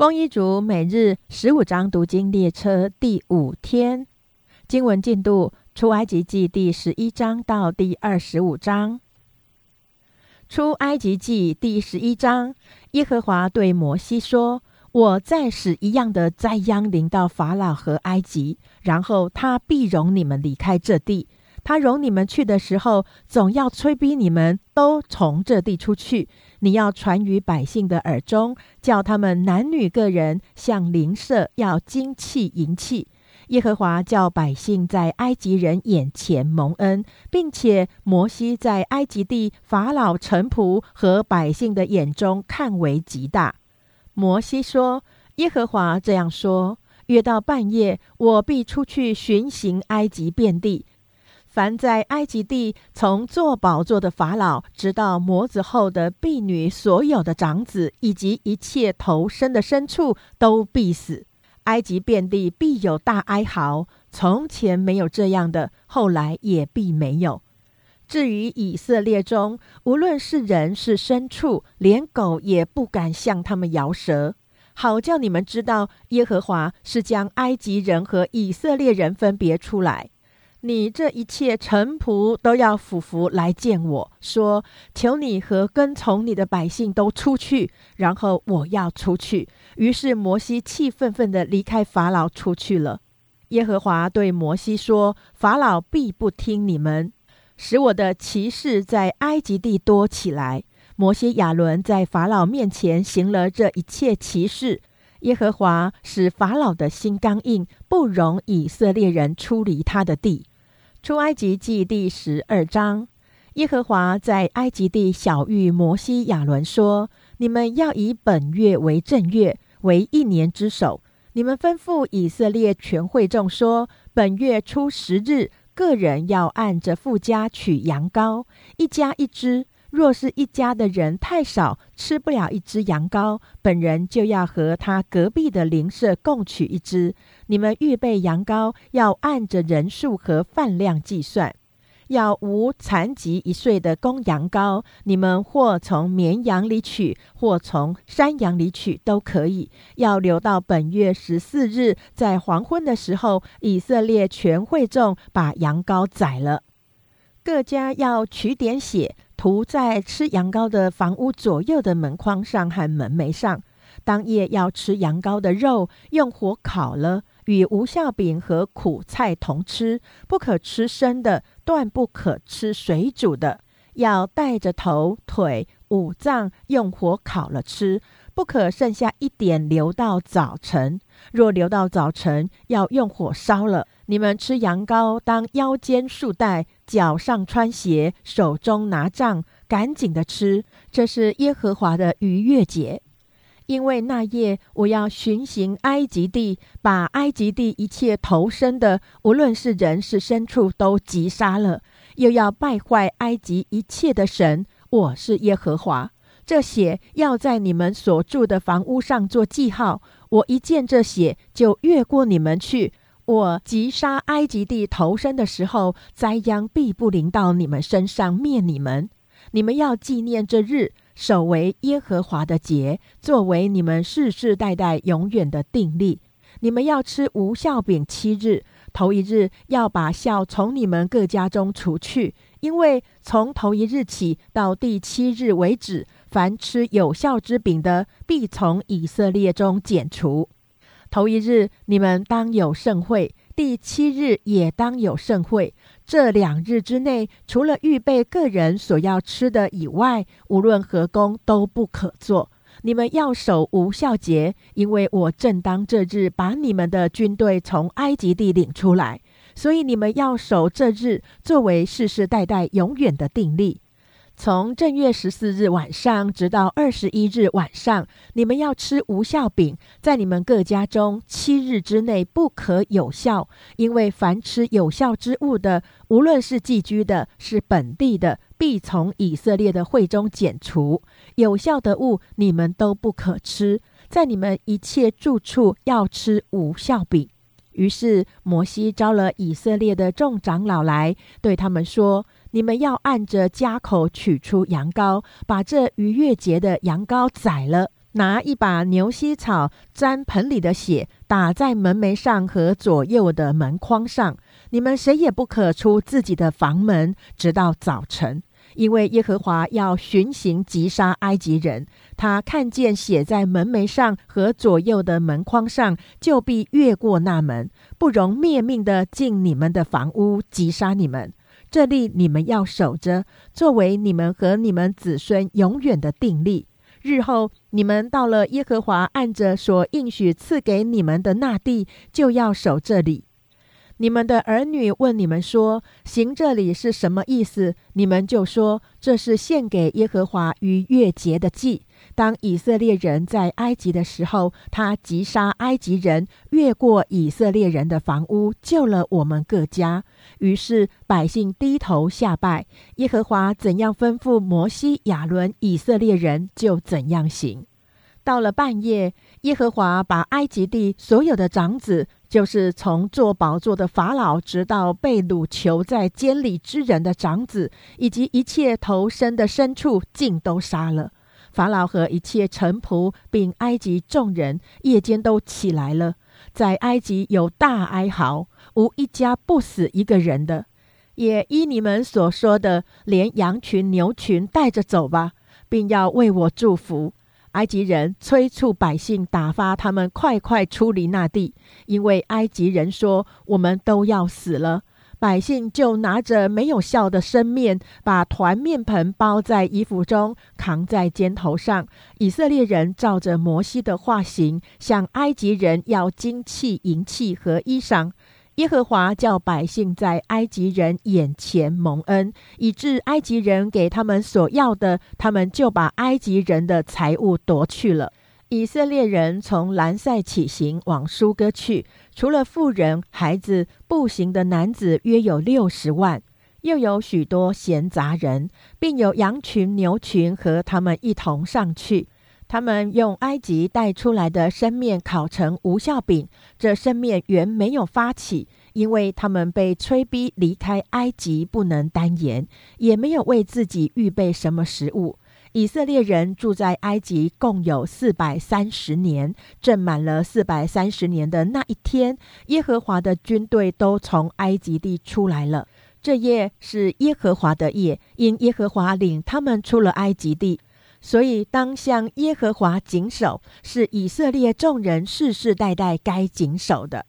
丰一族每日十五章读经列车第五天，经文进度：出埃及记第十一章到第二十五章。出埃及记第十一章，耶和华对摩西说：“我再使一样的灾殃临到法老和埃及，然后他必容你们离开这地。他容你们去的时候，总要催逼你们都从这地出去。”你要传于百姓的耳中，叫他们男女个人向邻舍要金器银器。耶和华叫百姓在埃及人眼前蒙恩，并且摩西在埃及地法老臣仆和百姓的眼中看为极大。摩西说：“耶和华这样说：约到半夜，我必出去巡行埃及遍地。”凡在埃及地从做宝座的法老，直到魔子后的婢女，所有的长子以及一切投生的牲畜，都必死。埃及遍地必有大哀嚎，从前没有这样的，后来也必没有。至于以色列中，无论是人是牲畜，连狗也不敢向他们摇舌，好叫你们知道，耶和华是将埃及人和以色列人分别出来。你这一切臣仆都要俯伏来见我说：“求你和跟从你的百姓都出去。”然后我要出去。于是摩西气愤愤地离开法老出去了。耶和华对摩西说：“法老必不听你们，使我的骑士在埃及地多起来。”摩西亚伦在法老面前行了这一切骑士。耶和华使法老的心刚硬，不容以色列人出离他的地。出埃及记第十二章，耶和华在埃及地小谕摩西、亚伦说：“你们要以本月为正月，为一年之首。你们吩咐以色列全会众说：本月初十日，个人要按着富家取羊羔，一家一只。”若是一家的人太少，吃不了一只羊羔，本人就要和他隔壁的邻舍共取一只。你们预备羊羔，要按着人数和饭量计算。要无残疾一岁的公羊羔，你们或从绵羊里取，或从山羊里取，都可以。要留到本月十四日，在黄昏的时候，以色列全会众把羊羔宰了。各家要取点血。涂在吃羊羔的房屋左右的门框上和门楣上。当夜要吃羊羔的肉，用火烤了，与无效饼和苦菜同吃。不可吃生的，断不可吃水煮的。要带着头、腿、五脏，用火烤了吃。不可剩下一点留到早晨。若留到早晨，要用火烧了。你们吃羊羔，当腰间束带，脚上穿鞋，手中拿杖，赶紧的吃。这是耶和华的逾越节，因为那夜我要巡行埃及地，把埃及地一切投生的，无论是人是牲畜，都击杀了。又要败坏埃及一切的神。我是耶和华。这血要在你们所住的房屋上做记号。我一见这血，就越过你们去。我击杀埃及地投生的时候，灾殃必不临到你们身上，灭你们。你们要纪念这日，守为耶和华的节，作为你们世世代代永远的定例。你们要吃无效饼七日，头一日要把笑从你们各家中除去，因为从头一日起到第七日为止，凡吃有效之饼的，必从以色列中剪除。头一日，你们当有盛会；第七日也当有盛会。这两日之内，除了预备个人所要吃的以外，无论何工都不可做。你们要守无效节，因为我正当这日把你们的军队从埃及地领出来，所以你们要守这日，作为世世代代永远的定例。从正月十四日晚上直到二十一日晚上，你们要吃无效饼，在你们各家中七日之内不可有效，因为凡吃有效之物的，无论是寄居的，是本地的，必从以色列的会中剪除。有效的物你们都不可吃，在你们一切住处要吃无效饼。于是摩西招了以色列的众长老来，对他们说。你们要按着家口取出羊羔，把这逾越节的羊羔宰了，拿一把牛膝草沾盆里的血，打在门楣上和左右的门框上。你们谁也不可出自己的房门，直到早晨。因为耶和华要巡行击杀埃及人，他看见写在门楣上和左右的门框上，就必越过那门，不容灭命的进你们的房屋击杀你们。这例你们要守着，作为你们和你们子孙永远的定力。日后你们到了耶和华按着所应许赐给你们的那地，就要守这里。你们的儿女问你们说：“行这里是什么意思？”你们就说：“这是献给耶和华逾越节的祭。当以色列人在埃及的时候，他击杀埃及人，越过以色列人的房屋，救了我们各家。于是百姓低头下拜，耶和华怎样吩咐摩西、亚伦，以色列人就怎样行。到了半夜，耶和华把埃及地所有的长子。就是从坐宝座的法老，直到被掳囚在监里之人的长子，以及一切投身的牲畜，尽都杀了。法老和一切臣仆，并埃及众人，夜间都起来了，在埃及有大哀嚎，无一家不死一个人的。也依你们所说的，连羊群、牛群带着走吧，并要为我祝福。埃及人催促百姓，打发他们快快出离那地，因为埃及人说：“我们都要死了。”百姓就拿着没有笑的生面，把团面盆包在衣服中，扛在肩头上。以色列人照着摩西的画形，向埃及人要金器、银器和衣裳。耶和华叫百姓在埃及人眼前蒙恩，以致埃及人给他们所要的，他们就把埃及人的财物夺去了。以色列人从兰塞起行往苏哥去，除了妇人、孩子，步行的男子约有六十万，又有许多闲杂人，并有羊群、牛群和他们一同上去。他们用埃及带出来的生面烤成无效饼，这生面原没有发起，因为他们被催逼离开埃及，不能单言，也没有为自己预备什么食物。以色列人住在埃及共有四百三十年，正满了四百三十年的那一天，耶和华的军队都从埃及地出来了。这夜是耶和华的夜，因耶和华领他们出了埃及地。所以，当向耶和华谨守，是以色列众人世世代代该谨守的。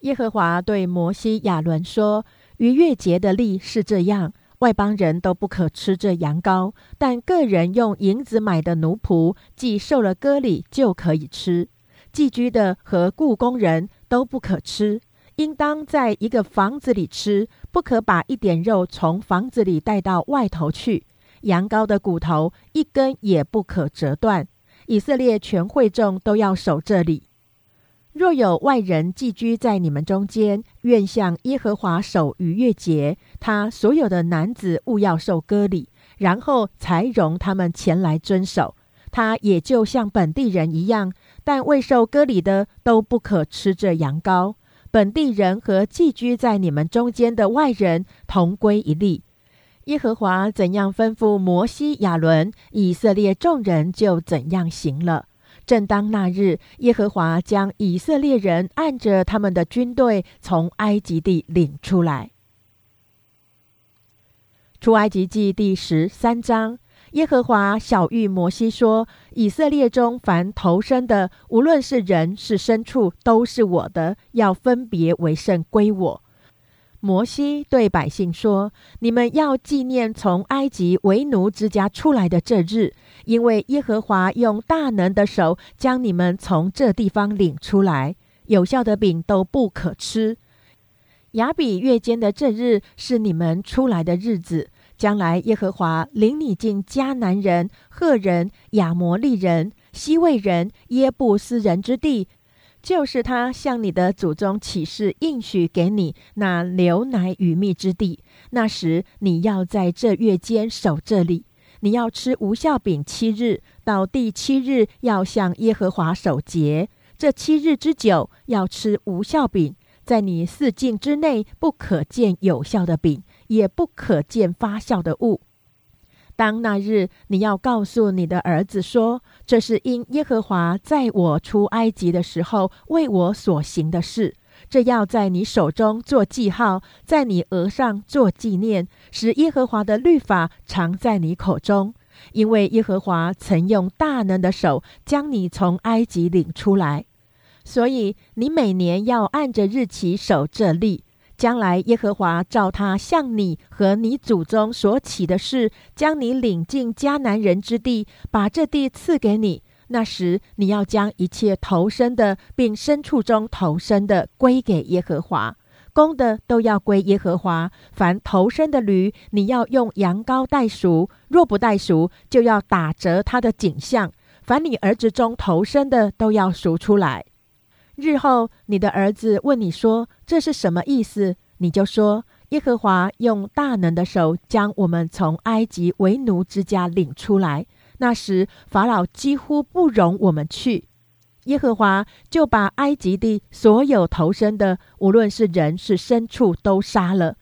耶和华对摩西、亚伦说：“逾越节的例是这样：外邦人都不可吃这羊羔，但个人用银子买的奴仆，既受了割礼，就可以吃。寄居的和雇工人都不可吃，应当在一个房子里吃，不可把一点肉从房子里带到外头去。”羊羔的骨头一根也不可折断。以色列全会众都要守这里。若有外人寄居在你们中间，愿向耶和华守逾越节，他所有的男子勿要受割礼，然后才容他们前来遵守。他也就像本地人一样，但未受割礼的都不可吃这羊羔。本地人和寄居在你们中间的外人同归一例。耶和华怎样吩咐摩西、亚伦，以色列众人就怎样行了。正当那日，耶和华将以色列人按着他们的军队从埃及地领出来。出埃及记第十三章，耶和华小谕摩西说：“以色列中凡投生的，无论是人是牲畜，都是我的，要分别为圣归我。”摩西对百姓说：“你们要纪念从埃及为奴之家出来的这日，因为耶和华用大能的手将你们从这地方领出来。有效的饼都不可吃。亚比月间的这日是你们出来的日子。将来耶和华领你进迦南人、赫人、亚摩利人、西魏人、耶布斯人之地。”就是他向你的祖宗起誓应许给你那牛奶与蜜之地。那时你要在这月间守这里，你要吃无效饼七日，到第七日要向耶和华守节。这七日之久要吃无效饼，在你四境之内不可见有效的饼，也不可见发酵的物。当那日，你要告诉你的儿子说：这是因耶和华在我出埃及的时候为我所行的事。这要在你手中做记号，在你额上做纪念，使耶和华的律法常在你口中。因为耶和华曾用大能的手将你从埃及领出来，所以你每年要按着日期守这例。将来耶和华照他向你和你祖宗所起的事，将你领进迦南人之地，把这地赐给你。那时你要将一切投生的，并牲畜中投生的归给耶和华，公的都要归耶和华。凡投生的驴，你要用羊羔代赎；若不代赎，就要打折他的景象。凡你儿子中投生的，都要赎出来。日后，你的儿子问你说：“这是什么意思？”你就说：“耶和华用大能的手将我们从埃及为奴之家领出来。那时，法老几乎不容我们去，耶和华就把埃及地所有投生的，无论是人是牲畜，都杀了。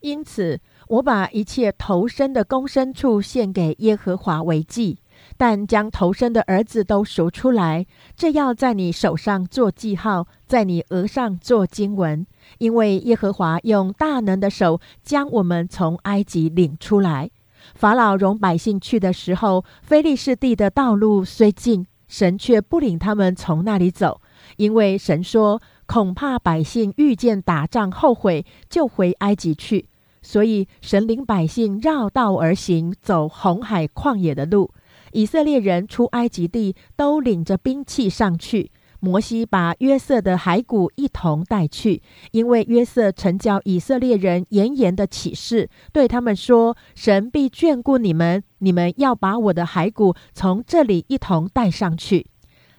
因此，我把一切投生的公牲畜献给耶和华为祭。”但将头生的儿子都赎出来，这要在你手上做记号，在你额上做经文，因为耶和华用大能的手将我们从埃及领出来。法老容百姓去的时候，非利士地的道路虽近，神却不领他们从那里走，因为神说恐怕百姓遇见打仗后悔，就回埃及去，所以神领百姓绕道而行，走红海旷野的路。以色列人出埃及地，都领着兵器上去。摩西把约瑟的骸骨一同带去，因为约瑟曾教以色列人严严的启示，对他们说：“神必眷顾你们，你们要把我的骸骨从这里一同带上去。”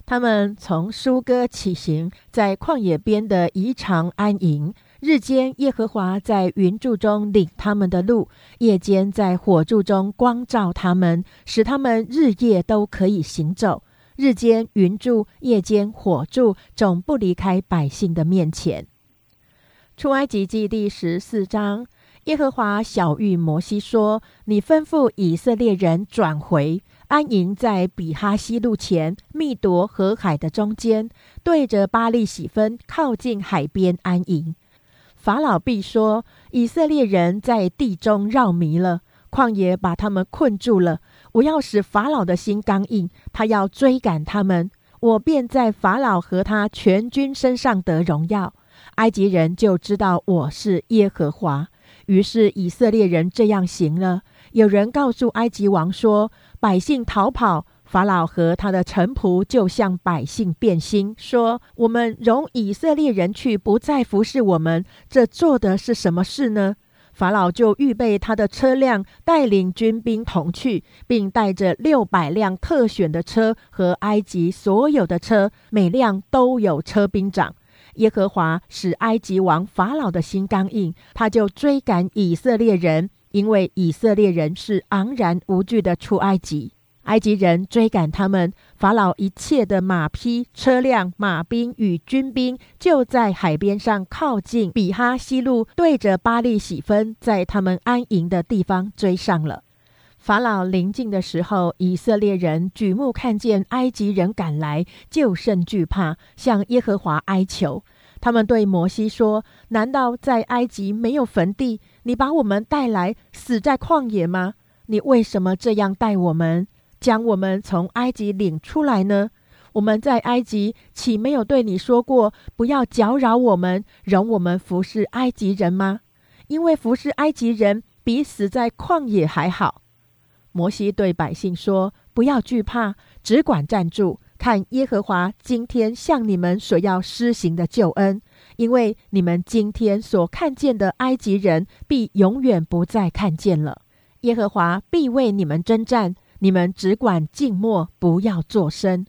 他们从舒哥起行，在旷野边的宜长安营。日间，耶和华在云柱中领他们的路；夜间，在火柱中光照他们，使他们日夜都可以行走。日间云柱，夜间火柱，总不离开百姓的面前。出埃及记第十四章，耶和华小谕摩西说：“你吩咐以色列人转回，安营在比哈西路前，密夺河海的中间，对着巴利喜分，靠近海边安营。”法老必说：“以色列人在地中绕迷了，旷野把他们困住了。我要使法老的心刚硬，他要追赶他们，我便在法老和他全军身上得荣耀。埃及人就知道我是耶和华。于是以色列人这样行了。有人告诉埃及王说：百姓逃跑。”法老和他的臣仆就向百姓变心，说：“我们容以色列人去，不再服侍我们，这做的是什么事呢？”法老就预备他的车辆，带领军兵同去，并带着六百辆特选的车和埃及所有的车，每辆都有车兵长。耶和华使埃及王法老的心刚硬，他就追赶以色列人，因为以色列人是昂然无惧的出埃及。埃及人追赶他们，法老一切的马匹、车辆、马兵与军兵，就在海边上靠近比哈西路，对着巴利喜分，在他们安营的地方追上了。法老临近的时候，以色列人举目看见埃及人赶来，就甚惧怕，向耶和华哀求。他们对摩西说：“难道在埃及没有坟地？你把我们带来死在旷野吗？你为什么这样待我们？”将我们从埃及领出来呢？我们在埃及岂没有对你说过，不要搅扰我们，容我们服侍埃及人吗？因为服侍埃及人比死在旷野还好。摩西对百姓说：“不要惧怕，只管站住，看耶和华今天向你们所要施行的救恩。因为你们今天所看见的埃及人，必永远不再看见了。耶和华必为你们征战。”你们只管静默，不要作声。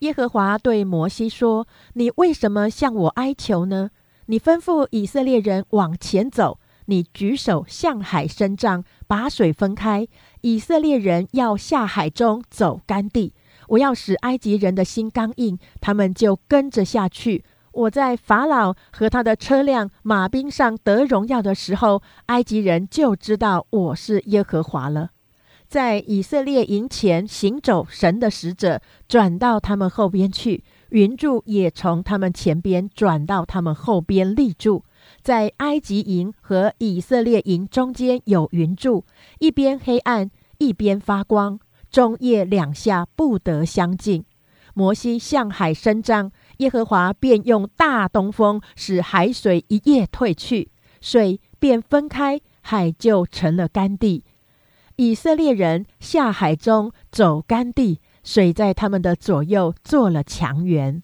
耶和华对摩西说：“你为什么向我哀求呢？你吩咐以色列人往前走，你举手向海伸张，把水分开。以色列人要下海中走干地。我要使埃及人的心刚硬，他们就跟着下去。我在法老和他的车辆、马兵上得荣耀的时候，埃及人就知道我是耶和华了。”在以色列营前行走，神的使者转到他们后边去，云柱也从他们前边转到他们后边立住。在埃及营和以色列营中间有云柱，一边黑暗，一边发光，中夜两下不得相近。摩西向海伸张，耶和华便用大东风使海水一夜退去，水便分开，海就成了干地。以色列人下海中走干地，水在他们的左右做了墙垣。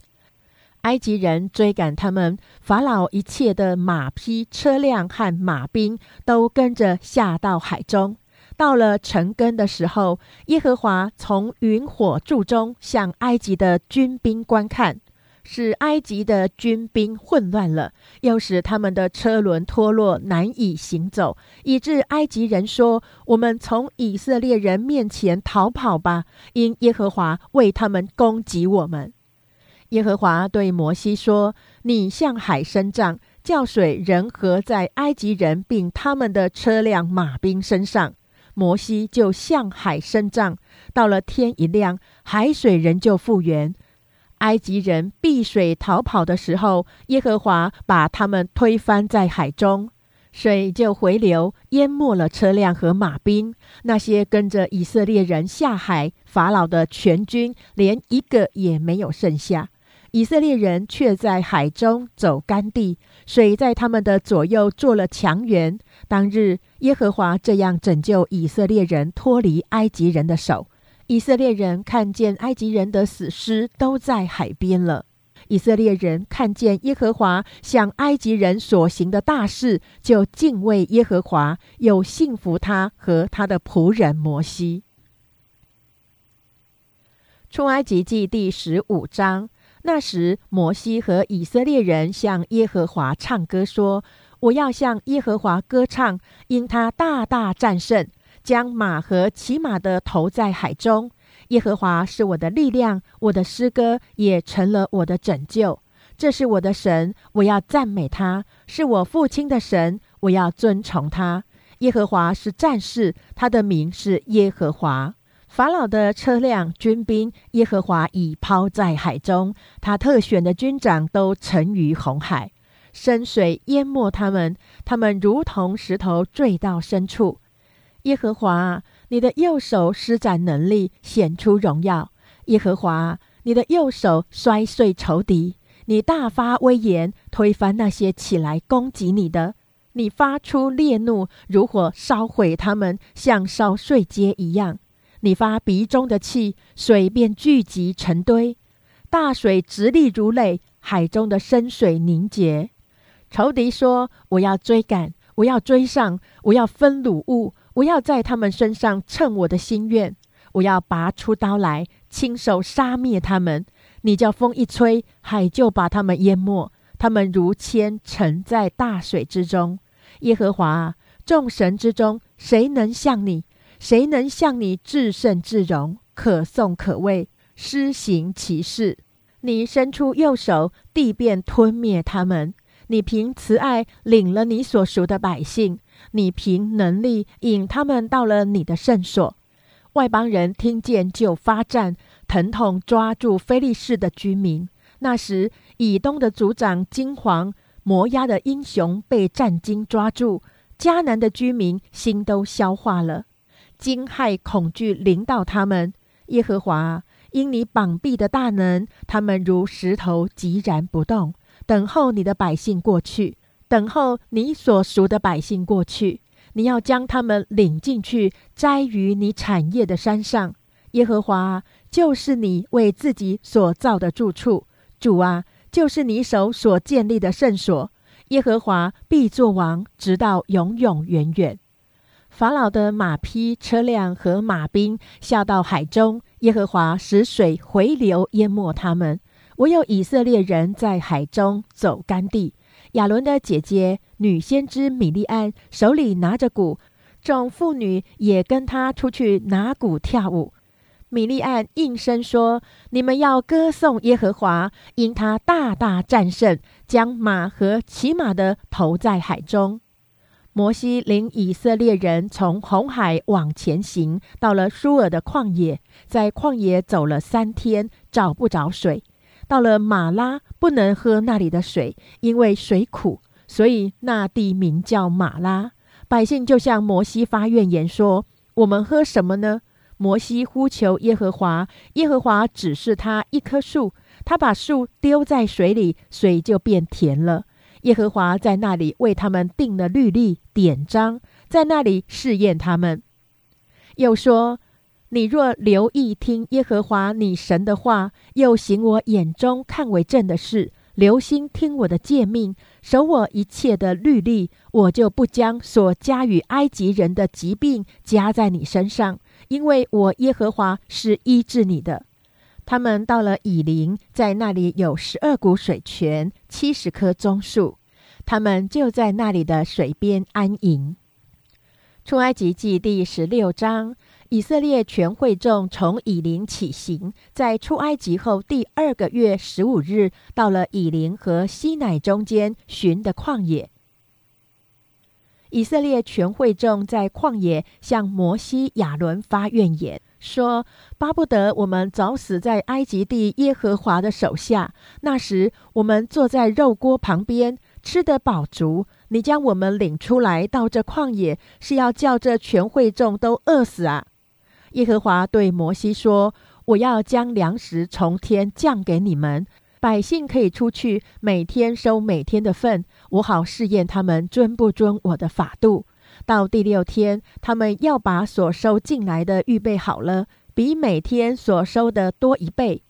埃及人追赶他们，法老一切的马匹、车辆和马兵都跟着下到海中。到了成根的时候，耶和华从云火柱中向埃及的军兵观看，使埃及的军兵混乱了，又使他们的车轮脱落，难以行走，以致埃及人说：“我们从以色列人面前逃跑吧，因耶和华为他们攻击我们。”耶和华对摩西说：“你向海伸杖，叫水人合在埃及人并他们的车辆、马兵身上。”摩西就向海伸杖，到了天一亮，海水仍旧复原。埃及人避水逃跑的时候，耶和华把他们推翻在海中，水就回流，淹没了车辆和马兵。那些跟着以色列人下海，法老的全军连一个也没有剩下。以色列人却在海中走干地，水在他们的左右做了墙垣。当日，耶和华这样拯救以色列人脱离埃及人的手。以色列人看见埃及人的死尸都在海边了。以色列人看见耶和华向埃及人所行的大事，就敬畏耶和华，又信服他和他的仆人摩西。出埃及记第十五章。那时，摩西和以色列人向耶和华唱歌说：“我要向耶和华歌唱，因他大大战胜，将马和骑马的投在海中。耶和华是我的力量，我的诗歌也成了我的拯救。这是我的神，我要赞美他；是我父亲的神，我要尊崇他。耶和华是战士，他的名是耶和华。”法老的车辆、军兵，耶和华已抛在海中；他特选的军长都沉于红海，深水淹没他们，他们如同石头坠到深处。耶和华，你的右手施展能力，显出荣耀；耶和华，你的右手摔碎仇敌，你大发威严，推翻那些起来攻击你的。你发出烈怒，如火烧毁他们，像烧碎秸一样。你发鼻中的气，水便聚集成堆，大水直立如垒，海中的深水凝结。仇敌说：“我要追赶，我要追上，我要分掳物，我要在他们身上称我的心愿，我要拔出刀来，亲手杀灭他们。你叫风一吹，海就把他们淹没，他们如铅沉在大水之中。耶和华众神之中，谁能像你？”谁能像你至圣至荣，可颂可畏，施行其事？你伸出右手，地便吞灭他们；你凭慈爱领了你所属的百姓，你凭能力引他们到了你的圣所。外邦人听见就发战，疼痛抓住非利士的居民。那时，以东的族长金黄、摩押的英雄被战惊抓住，迦南的居民心都消化了。惊骇恐惧临到他们，耶和华因你膀臂的大能，他们如石头寂然不动，等候你的百姓过去，等候你所赎的百姓过去。你要将他们领进去，摘于你产业的山上。耶和华就是你为自己所造的住处，主啊，就是你手所建立的圣所。耶和华必作王，直到永永远远。法老的马匹、车辆和马兵下到海中，耶和华使水回流，淹没他们。唯有以色列人在海中走干地。亚伦的姐姐女先知米利安手里拿着鼓，众妇女也跟她出去拿鼓跳舞。米利安应声说：“你们要歌颂耶和华，因他大大战胜，将马和骑马的投在海中。”摩西领以色列人从红海往前行，到了舒尔的旷野，在旷野走了三天，找不着水。到了马拉，不能喝那里的水，因为水苦，所以那地名叫马拉。百姓就向摩西发怨言说：“我们喝什么呢？”摩西呼求耶和华，耶和华指示他一棵树，他把树丢在水里，水就变甜了。耶和华在那里为他们定了律例典章，在那里试验他们。又说：“你若留意听耶和华你神的话，又行我眼中看为正的事，留心听我的诫命，守我一切的律例，我就不将所加与埃及人的疾病加在你身上，因为我耶和华是医治你的。”他们到了以林，在那里有十二股水泉，七十棵棕树，他们就在那里的水边安营。出埃及记第十六章，以色列全会众从以林起行，在出埃及后第二个月十五日，到了以林和西乃中间寻的旷野。以色列全会众在旷野向摩西、亚伦发怨言。说：“巴不得我们早死在埃及地耶和华的手下。那时我们坐在肉锅旁边，吃得饱足。你将我们领出来到这旷野，是要叫这全会众都饿死啊！”耶和华对摩西说：“我要将粮食从天降给你们，百姓可以出去，每天收每天的份，我好试验他们遵不遵我的法度。”到第六天，他们要把所收进来的预备好了，比每天所收的多一倍。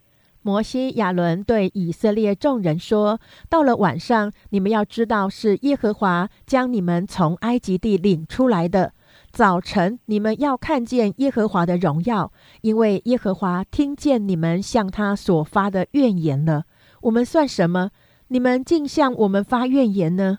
摩西、亚伦对以色列众人说：“到了晚上，你们要知道是耶和华将你们从埃及地领出来的。早晨，你们要看见耶和华的荣耀，因为耶和华听见你们向他所发的怨言了。我们算什么？你们竟向我们发怨言呢？”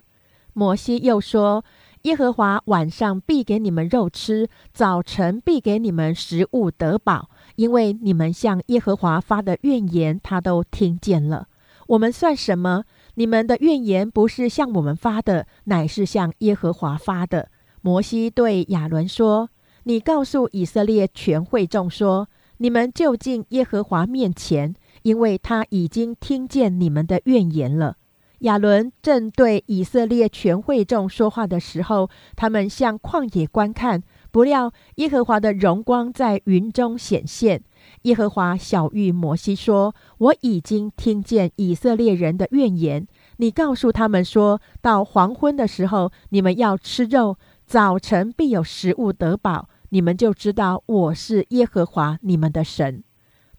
摩西又说。耶和华晚上必给你们肉吃，早晨必给你们食物得饱，因为你们向耶和华发的怨言，他都听见了。我们算什么？你们的怨言不是向我们发的，乃是向耶和华发的。摩西对亚伦说：“你告诉以色列全会众说，你们就近耶和华面前，因为他已经听见你们的怨言了。”亚伦正对以色列全会众说话的时候，他们向旷野观看，不料耶和华的荣光在云中显现。耶和华小谕摩西说：“我已经听见以色列人的怨言，你告诉他们说，到黄昏的时候，你们要吃肉，早晨必有食物得饱，你们就知道我是耶和华你们的神。”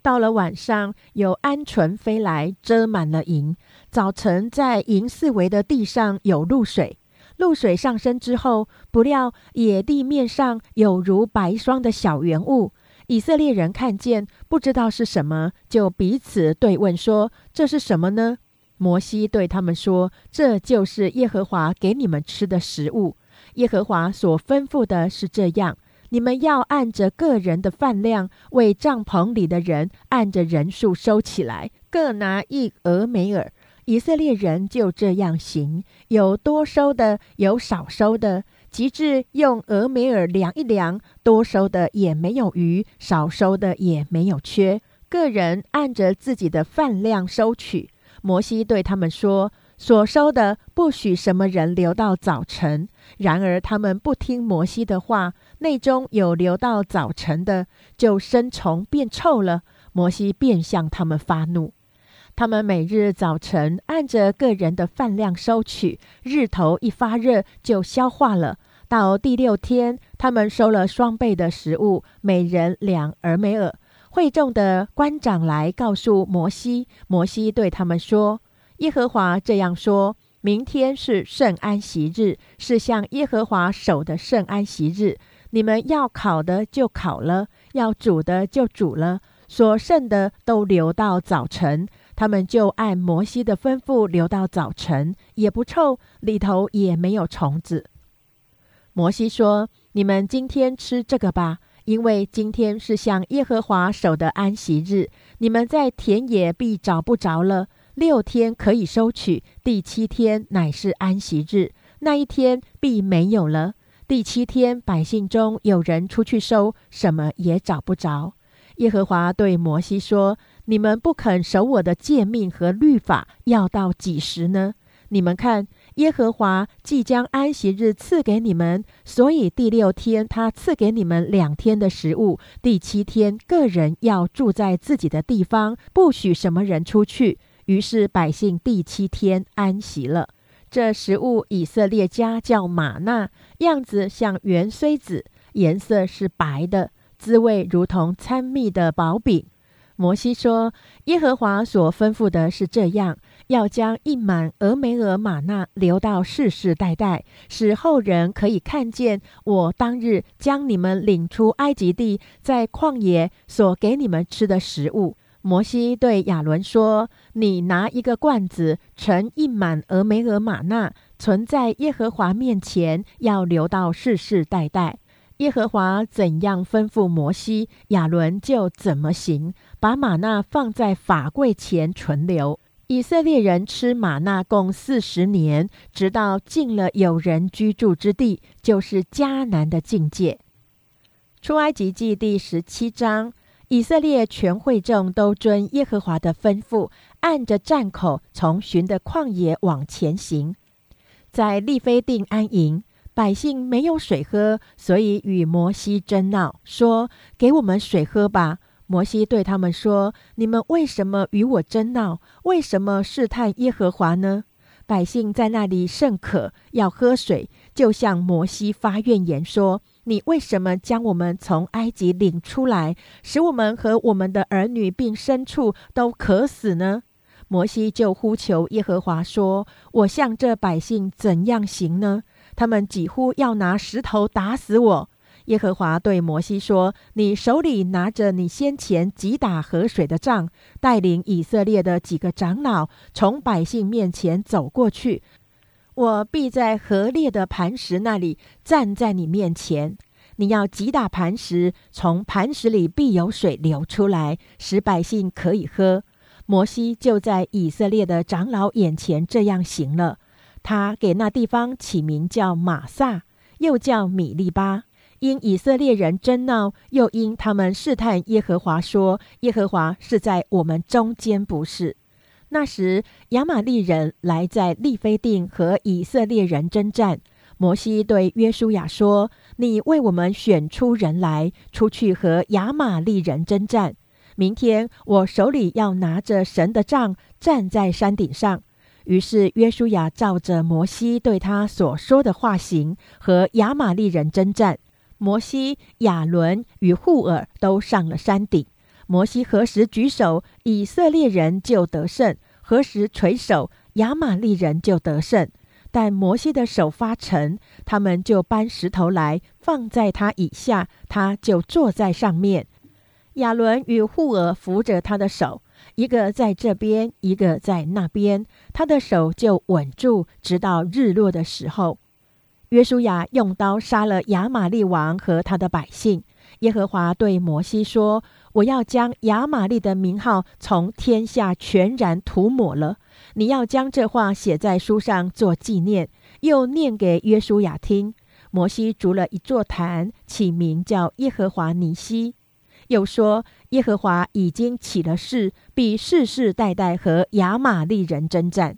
到了晚上，有鹌鹑飞来，遮满了营。早晨，在营四围的地上有露水，露水上升之后，不料野地面上有如白霜的小圆物。以色列人看见，不知道是什么，就彼此对问说：“这是什么呢？”摩西对他们说：“这就是耶和华给你们吃的食物。耶和华所吩咐的是这样：你们要按着个人的饭量，为帐篷里的人按着人数收起来，各拿一俄梅尔。”以色列人就这样行，有多收的，有少收的，及至用俄梅尔量一量，多收的也没有余，少收的也没有缺，个人按着自己的饭量收取。摩西对他们说：“所收的不许什么人留到早晨。”然而他们不听摩西的话，内中有留到早晨的，就生虫变臭了。摩西便向他们发怒。他们每日早晨按着个人的饭量收取，日头一发热就消化了。到第六天，他们收了双倍的食物，每人两尔梅尔。会众的官长来告诉摩西，摩西对他们说：“耶和华这样说：明天是圣安息日，是向耶和华守的圣安息日。你们要烤的就烤了，要煮的就煮了，所剩的都留到早晨。”他们就按摩西的吩咐留到早晨，也不臭，里头也没有虫子。摩西说：“你们今天吃这个吧，因为今天是向耶和华守的安息日。你们在田野必找不着了。六天可以收取，第七天乃是安息日。那一天必没有了。第七天，百姓中有人出去收，什么也找不着。耶和华对摩西说：“你们不肯守我的诫命和律法，要到几时呢？你们看。”耶和华即将安息日赐给你们，所以第六天他赐给你们两天的食物。第七天，个人要住在自己的地方，不许什么人出去。于是百姓第七天安息了。这食物以色列家叫玛纳，样子像圆锥子，颜色是白的，滋味如同参蜜的薄饼。摩西说：“耶和华所吩咐的是这样。”要将一满俄梅尔玛纳留到世世代代，使后人可以看见我当日将你们领出埃及地，在旷野所给你们吃的食物。摩西对亚伦说：“你拿一个罐子盛一满俄梅尔玛纳，存在耶和华面前，要留到世世代代。耶和华怎样吩咐摩西，亚伦就怎么行，把玛纳放在法柜前存留。”以色列人吃玛纳共四十年，直到进了有人居住之地，就是迦南的境界。出埃及记第十七章，以色列全会众都遵耶和华的吩咐，按着站口从寻的旷野往前行，在利非定安营。百姓没有水喝，所以与摩西争闹，说：“给我们水喝吧。”摩西对他们说：“你们为什么与我争闹？为什么试探耶和华呢？”百姓在那里甚渴，要喝水，就向摩西发怨言说：“你为什么将我们从埃及领出来，使我们和我们的儿女并牲畜都渴死呢？”摩西就呼求耶和华说：“我向这百姓怎样行呢？他们几乎要拿石头打死我。”耶和华对摩西说：“你手里拿着你先前击打河水的杖，带领以色列的几个长老从百姓面前走过去。我必在河裂的磐石那里站在你面前。你要击打磐石，从磐石里必有水流出来，使百姓可以喝。”摩西就在以色列的长老眼前这样行了。他给那地方起名叫马萨，又叫米利巴。因以色列人争闹，又因他们试探耶和华，说：“耶和华是在我们中间，不是。”那时亚玛利人来在利非定和以色列人征战。摩西对约书亚说：“你为我们选出人来，出去和亚玛利人征战。明天我手里要拿着神的杖，站在山顶上。”于是约书亚照着摩西对他所说的话行，和亚玛利人征战。摩西、亚伦与户尔都上了山顶。摩西何时举手，以色列人就得胜；何时垂手，亚玛利人就得胜。但摩西的手发沉，他们就搬石头来放在他以下，他就坐在上面。亚伦与户尔扶着他的手，一个在这边，一个在那边，他的手就稳住，直到日落的时候。约书亚用刀杀了亚玛利王和他的百姓。耶和华对摩西说：“我要将亚玛利的名号从天下全然涂抹了。你要将这话写在书上做纪念，又念给约书亚听。”摩西筑了一座坛，起名叫耶和华尼西。又说：“耶和华已经起了誓，必世世代代和亚玛利人征战。”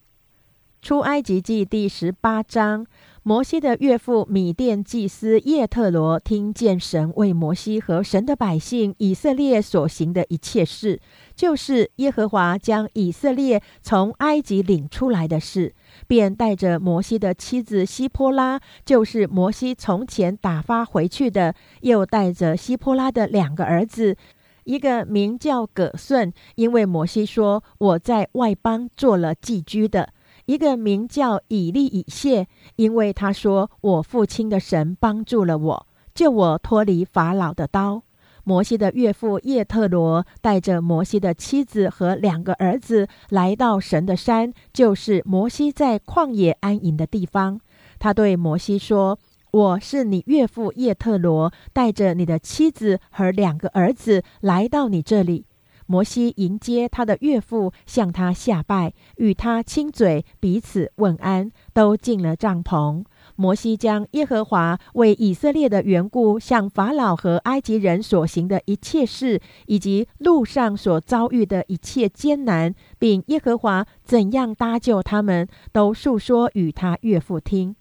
出埃及记第十八章。摩西的岳父米甸祭司叶特罗听见神为摩西和神的百姓以色列所行的一切事，就是耶和华将以色列从埃及领出来的事，便带着摩西的妻子希波拉，就是摩西从前打发回去的，又带着希波拉的两个儿子，一个名叫葛顺，因为摩西说我在外邦做了寄居的。一个名叫以利以谢，因为他说：“我父亲的神帮助了我，救我脱离法老的刀。”摩西的岳父叶特罗带着摩西的妻子和两个儿子来到神的山，就是摩西在旷野安营的地方。他对摩西说：“我是你岳父叶特罗，带着你的妻子和两个儿子来到你这里。”摩西迎接他的岳父，向他下拜，与他亲嘴，彼此问安，都进了帐篷。摩西将耶和华为以色列的缘故向法老和埃及人所行的一切事，以及路上所遭遇的一切艰难，并耶和华怎样搭救他们，都述说与他岳父听。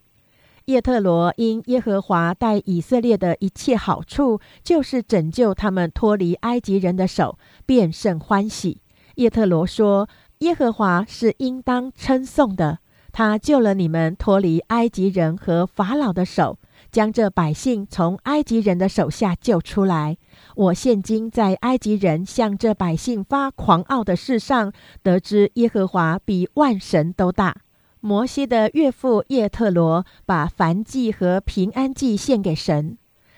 叶特罗因耶和华待以色列的一切好处，就是拯救他们脱离埃及人的手，便甚欢喜。叶特罗说：“耶和华是应当称颂的。”他救了你们脱离埃及人和法老的手，将这百姓从埃及人的手下救出来。我现今在埃及人向这百姓发狂傲的事上，得知耶和华比万神都大。摩西的岳父叶特罗把燔祭和平安祭献给神。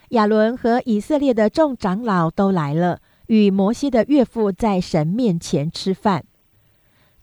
亚伦和以色列的众长老都来了，与摩西的岳父在神面前吃饭。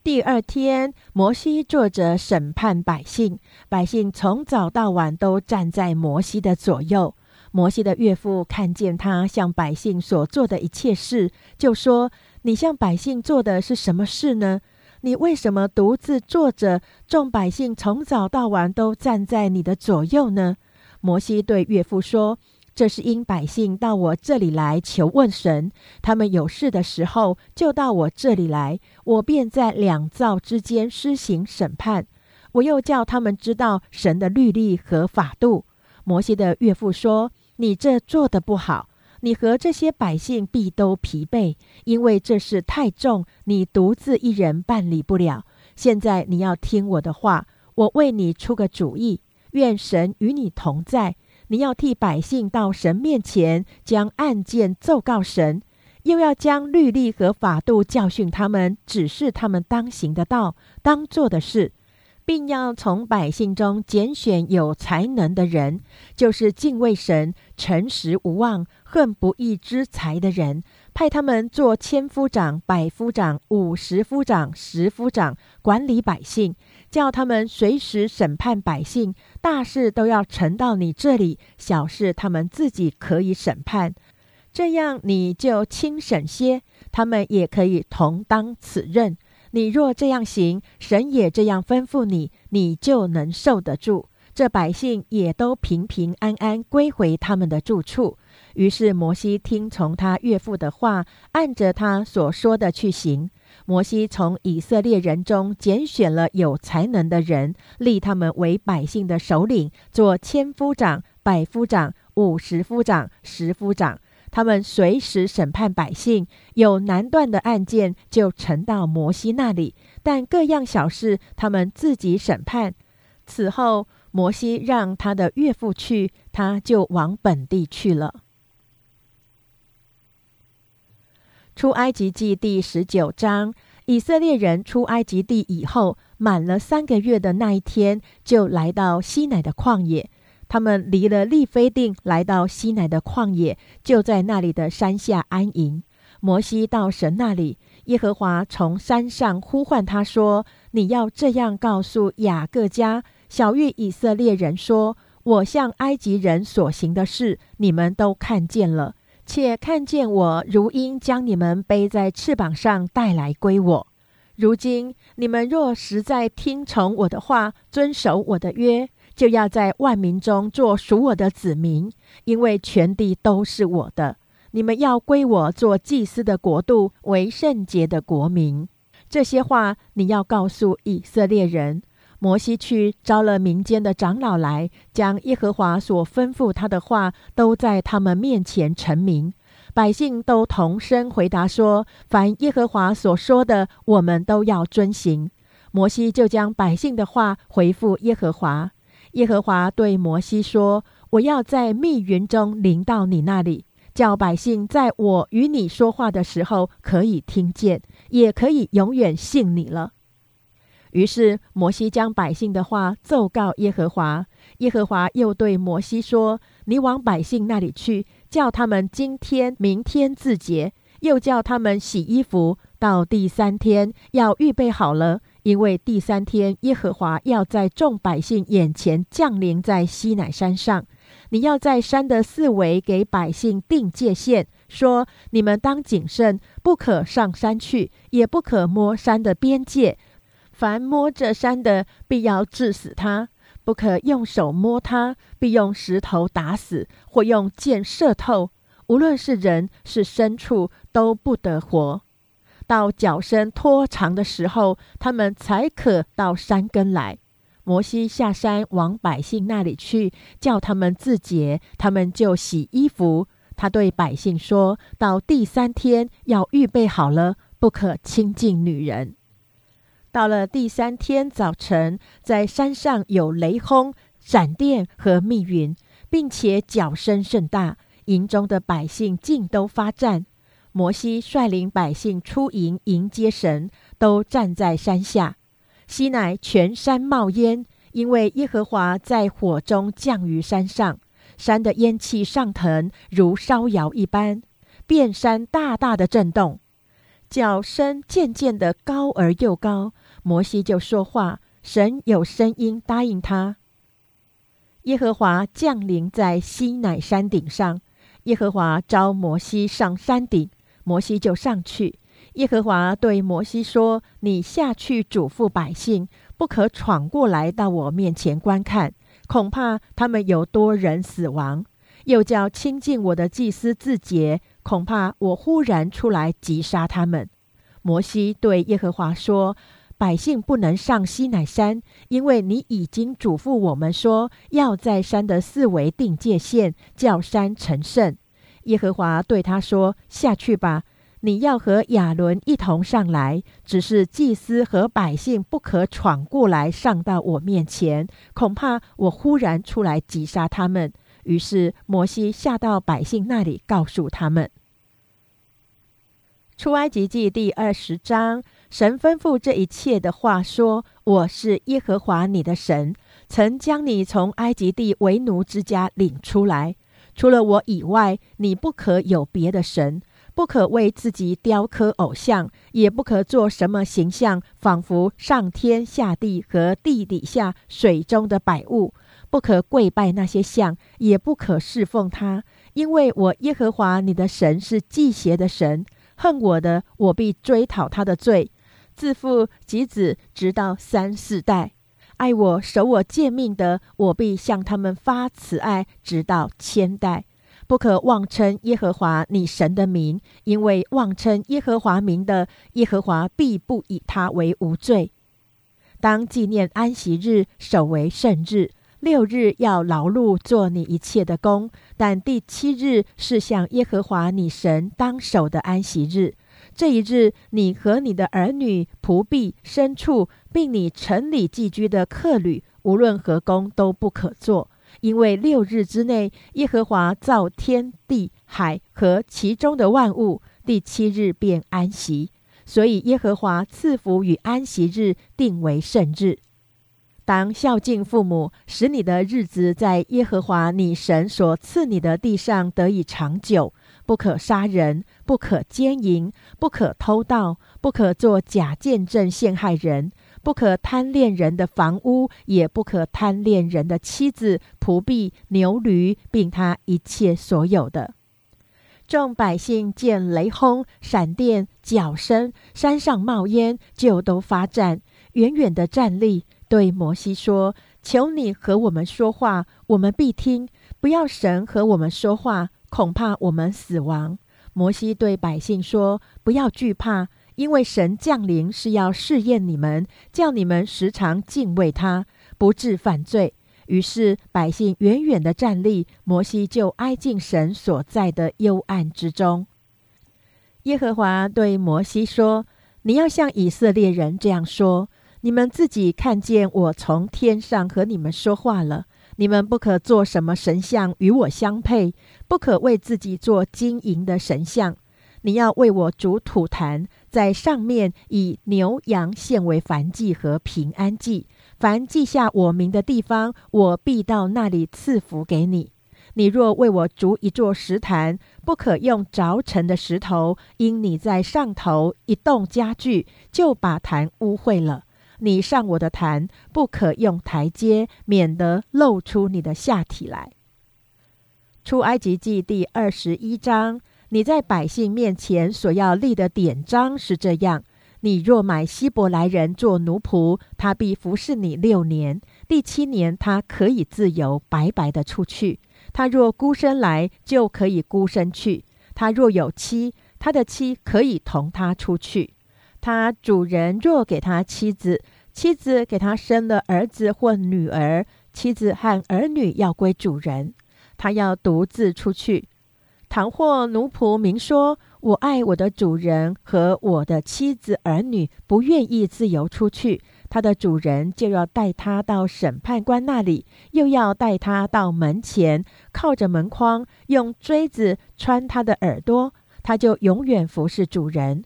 第二天，摩西坐着审判百姓，百姓从早到晚都站在摩西的左右。摩西的岳父看见他向百姓所做的一切事，就说：“你向百姓做的是什么事呢？你为什么独自坐着？众百姓从早到晚都站在你的左右呢？”摩西对岳父说。这是因百姓到我这里来求问神，他们有事的时候就到我这里来，我便在两造之间施行审判。我又叫他们知道神的律例和法度。摩西的岳父说：“你这做的不好，你和这些百姓必都疲惫，因为这事太重，你独自一人办理不了。现在你要听我的话，我为你出个主意，愿神与你同在。”你要替百姓到神面前，将案件奏告神，又要将律例和法度教训他们，指示他们当行的道、当做的事，并要从百姓中拣选有才能的人，就是敬畏神、诚实无妄、恨不义之财的人，派他们做千夫长、百夫长、五十夫长、十夫长，管理百姓。叫他们随时审判百姓，大事都要呈到你这里，小事他们自己可以审判。这样你就轻省些，他们也可以同当此任。你若这样行，神也这样吩咐你，你就能受得住。这百姓也都平平安安归回他们的住处。于是摩西听从他岳父的话，按着他所说的去行。摩西从以色列人中拣选了有才能的人，立他们为百姓的首领，做千夫长、百夫长、五十夫长、十夫长。他们随时审判百姓，有难断的案件就呈到摩西那里，但各样小事他们自己审判。此后，摩西让他的岳父去，他就往本地去了。出埃及记第十九章，以色列人出埃及地以后，满了三个月的那一天，就来到西乃的旷野。他们离了利非定，来到西乃的旷野，就在那里的山下安营。摩西到神那里，耶和华从山上呼唤他说：“你要这样告诉雅各家、小玉以色列人说：我向埃及人所行的事，你们都看见了。”且看见我如鹰将你们背在翅膀上带来归我。如今你们若实在听从我的话，遵守我的约，就要在万民中做属我的子民，因为全地都是我的。你们要归我做祭司的国度，为圣洁的国民。这些话你要告诉以色列人。摩西去招了民间的长老来，将耶和华所吩咐他的话都在他们面前陈明。百姓都同声回答说：“凡耶和华所说的，我们都要遵行。”摩西就将百姓的话回复耶和华。耶和华对摩西说：“我要在密云中临到你那里，叫百姓在我与你说话的时候可以听见，也可以永远信你了。”于是摩西将百姓的话奏告耶和华，耶和华又对摩西说：“你往百姓那里去，叫他们今天、明天自洁，又叫他们洗衣服。到第三天要预备好了，因为第三天耶和华要在众百姓眼前降临在西乃山上。你要在山的四围给百姓定界限，说：你们当谨慎，不可上山去，也不可摸山的边界。”凡摸这山的，必要治死他；不可用手摸它，必用石头打死，或用箭射透。无论是人是牲畜，都不得活。到脚身拖长的时候，他们才可到山根来。摩西下山往百姓那里去，叫他们自洁，他们就洗衣服。他对百姓说：“到第三天要预备好了，不可亲近女人。”到了第三天早晨，在山上有雷轰、闪电和密云，并且脚声甚大，营中的百姓尽都发战。摩西率领百姓出营迎接神，都站在山下。西乃全山冒烟，因为耶和华在火中降于山上，山的烟气上腾，如烧窑一般，遍山大大的震动，脚声渐渐的高而又高。摩西就说话，神有声音答应他。耶和华降临在西乃山顶上，耶和华召摩西上山顶，摩西就上去。耶和华对摩西说：“你下去嘱咐百姓，不可闯过来到我面前观看，恐怕他们有多人死亡。又叫亲近我的祭司自洁，恐怕我忽然出来击杀他们。”摩西对耶和华说：“百姓不能上西乃山，因为你已经嘱咐我们说，要在山的四围定界限，叫山成圣。”耶和华对他说：“下去吧。”你要和亚伦一同上来，只是祭司和百姓不可闯过来上到我面前，恐怕我忽然出来击杀他们。于是摩西下到百姓那里，告诉他们：出埃及记第二十章，神吩咐这一切的话说：“我是耶和华你的神，曾将你从埃及地为奴之家领出来。除了我以外，你不可有别的神。”不可为自己雕刻偶像，也不可做什么形象，仿佛上天下地和地底下水中的百物。不可跪拜那些像，也不可侍奉他，因为我耶和华你的神是祭邪的神，恨我的，我必追讨他的罪，自父及子，直到三四代；爱我、守我诫命的，我必向他们发慈爱，直到千代。不可妄称耶和华你神的名，因为妄称耶和华名的，耶和华必不以他为无罪。当纪念安息日，守为圣日。六日要劳碌做你一切的工，但第七日是向耶和华你神当守的安息日。这一日，你和你的儿女、仆婢、牲畜，并你城里寄居的客旅，无论何工都不可做。因为六日之内，耶和华造天地海和其中的万物，第七日便安息，所以耶和华赐福与安息日定为圣日。当孝敬父母，使你的日子在耶和华你神所赐你的地上得以长久。不可杀人，不可奸淫，不可偷盗，不可做假见证陷害人。不可贪恋人的房屋，也不可贪恋人的妻子、仆婢、牛驴，并他一切所有的。众百姓见雷轰、闪电、脚声，山上冒烟，就都发战，远远的站立，对摩西说：“求你和我们说话，我们必听；不要神和我们说话，恐怕我们死亡。”摩西对百姓说：“不要惧怕。”因为神降临是要试验你们，叫你们时常敬畏他，不致犯罪。于是百姓远远的站立，摩西就挨近神所在的幽暗之中。耶和华对摩西说：“你要向以色列人这样说：你们自己看见我从天上和你们说话了。你们不可做什么神像与我相配，不可为自己做金银的神像。你要为我煮土坛。”在上面以牛羊献为燔祭和平安祭，凡记下我名的地方，我必到那里赐福给你。你若为我筑一座石坛，不可用凿成的石头，因你在上头一动家具，就把坛污秽了。你上我的坛，不可用台阶，免得露出你的下体来。出埃及记第二十一章。你在百姓面前所要立的典章是这样：你若买希伯来人做奴仆，他必服侍你六年。第七年，他可以自由白白的出去。他若孤身来，就可以孤身去；他若有妻，他的妻可以同他出去。他主人若给他妻子，妻子给他生了儿子或女儿，妻子和儿女要归主人。他要独自出去。倘或奴仆明说：“我爱我的主人和我的妻子儿女，不愿意自由出去。”他的主人就要带他到审判官那里，又要带他到门前，靠着门框，用锥子穿他的耳朵，他就永远服侍主人。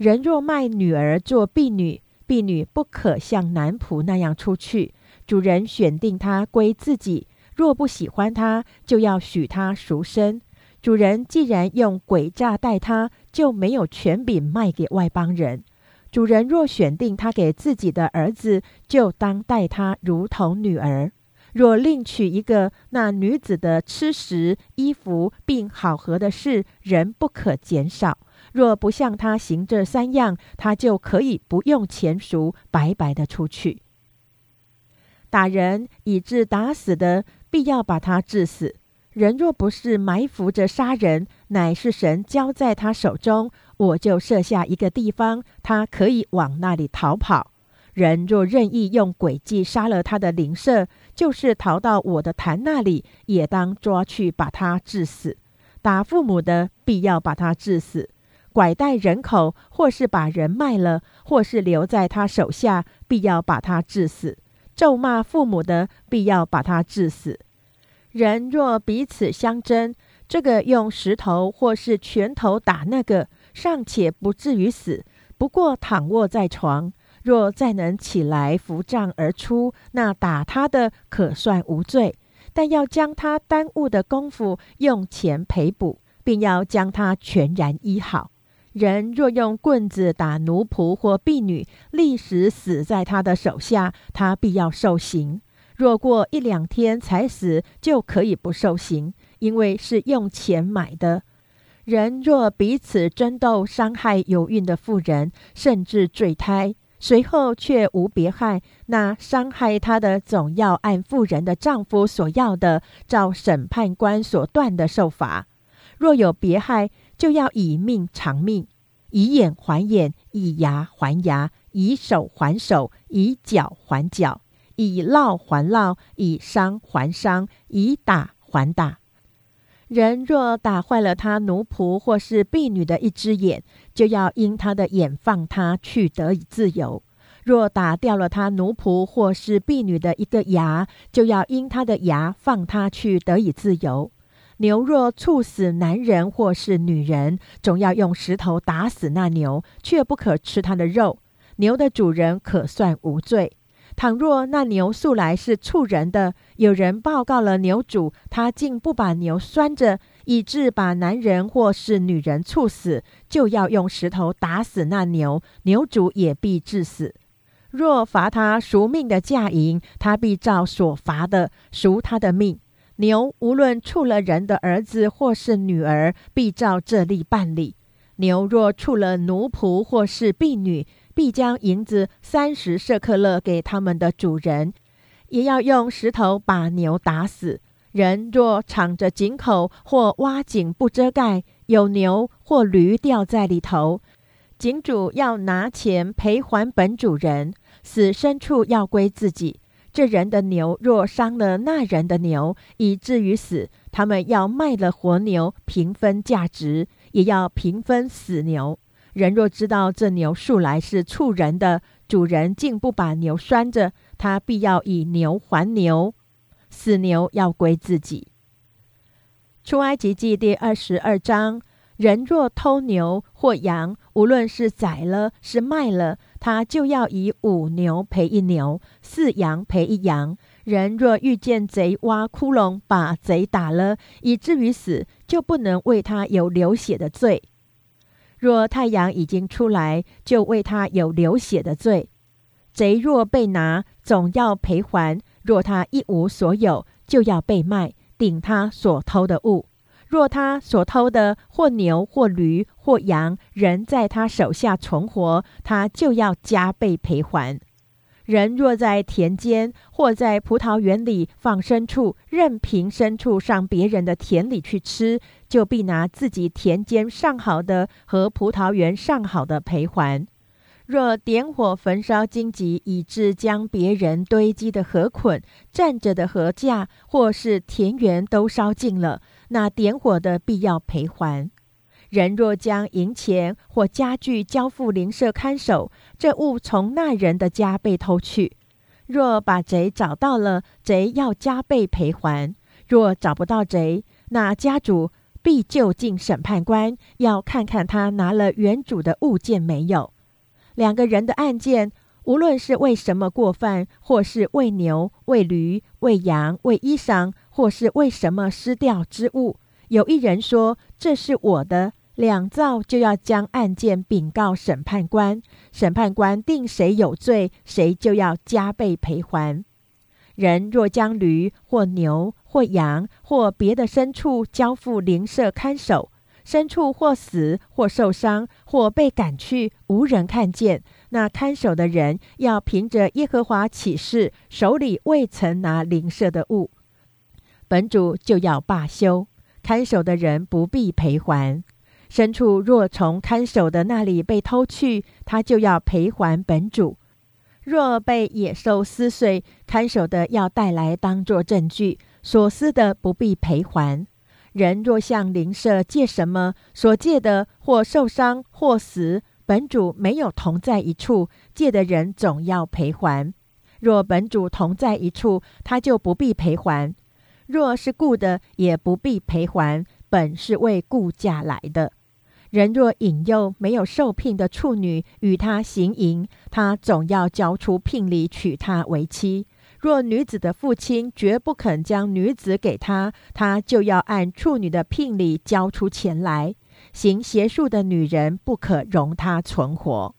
人若卖女儿做婢女，婢女不可像男仆那样出去。主人选定她归自己，若不喜欢她，就要许她赎身。主人既然用诡诈待她，就没有权柄卖给外邦人。主人若选定她给自己的儿子，就当待她如同女儿；若另娶一个，那女子的吃食、衣服并好合的事，人不可减少。若不向他行这三样，他就可以不用钱赎，白白的出去。打人以致打死的，必要把他治死。人若不是埋伏着杀人，乃是神交在他手中，我就设下一个地方，他可以往那里逃跑。人若任意用诡计杀了他的邻舍，就是逃到我的坛那里，也当抓去把他治死。打父母的，必要把他治死；拐带人口，或是把人卖了，或是留在他手下，必要把他治死；咒骂父母的，必要把他治死。人若彼此相争，这个用石头或是拳头打那个，尚且不至于死。不过躺卧在床，若再能起来扶杖而出，那打他的可算无罪。但要将他耽误的功夫用钱赔补，并要将他全然医好。人若用棍子打奴仆或婢女，立时死在他的手下，他必要受刑。若过一两天才死，就可以不受刑，因为是用钱买的。人若彼此争斗，伤害有孕的妇人，甚至坠胎，随后却无别害，那伤害他的总要按妇人的丈夫所要的，照审判官所断的受罚。若有别害，就要以命偿命，以眼还眼，以牙还牙，以手还手，以脚还脚。以烙还烙，以伤还伤，以打还打。人若打坏了他奴仆或是婢女的一只眼，就要因他的眼放他去得以自由；若打掉了他奴仆或是婢女的一个牙，就要因他的牙放他去得以自由。牛若处死男人或是女人，总要用石头打死那牛，却不可吃他的肉。牛的主人可算无罪。倘若那牛素来是畜人的，有人报告了牛主，他竟不把牛拴着，以致把男人或是女人处死，就要用石头打死那牛，牛主也必致死。若罚他赎命的价银，他必照所罚的赎他的命。牛无论处了人的儿子或是女儿，必照这例办理。牛若处了奴仆或是婢女，必将银子三十舍克勒给他们的主人，也要用石头把牛打死。人若敞着井口或挖井不遮盖，有牛或驴掉在里头，井主要拿钱赔还本主人，死牲畜要归自己。这人的牛若伤了那人的牛，以至于死，他们要卖了活牛平分价值，也要平分死牛。人若知道这牛素来是畜人的，主人竟不把牛拴着，他必要以牛还牛，死牛要归自己。出埃及记第二十二章：人若偷牛或羊，无论是宰了是卖了，他就要以五牛赔一牛，四羊赔一羊。人若遇见贼挖窟窿，把贼打了，以至于死，就不能为他有流血的罪。若太阳已经出来，就为他有流血的罪。贼若被拿，总要赔还；若他一无所有，就要被卖，顶他所偷的物。若他所偷的或牛或驴或羊仍在他手下存活，他就要加倍赔还。人若在田间或在葡萄园里放牲畜，任凭牲畜上别人的田里去吃，就必拿自己田间上好的和葡萄园上好的赔还。若点火焚烧荆棘，以致将别人堆积的禾捆、站着的禾架或是田园都烧尽了，那点火的必要赔还。人若将银钱或家具交付邻舍看守，这物从那人的家被偷去，若把贼找到了，贼要加倍赔还；若找不到贼，那家主必就近审判官，要看看他拿了原主的物件没有。两个人的案件，无论是为什么过犯，或是喂牛、喂驴、喂羊、喂衣裳，或是为什么失掉之物，有一人说这是我的。两造就要将案件禀告审判官，审判官定谁有罪，谁就要加倍赔还。人若将驴或牛或羊或别的牲畜交付邻舍看守，牲畜或死或受伤或被赶去，无人看见，那看守的人要凭着耶和华启示，手里未曾拿邻舍的物，本主就要罢休，看守的人不必赔还。牲畜若从看守的那里被偷去，他就要赔还本主；若被野兽撕碎，看守的要带来当作证据，所撕的不必赔还。人若向邻舍借什么，所借的或受伤或死，本主没有同在一处，借的人总要赔还。若本主同在一处，他就不必赔还；若是雇的，也不必赔还，本是为雇价来的。人若引诱没有受聘的处女与他行淫，他总要交出聘礼娶她为妻。若女子的父亲绝不肯将女子给他，他就要按处女的聘礼交出钱来。行邪术的女人不可容他存活。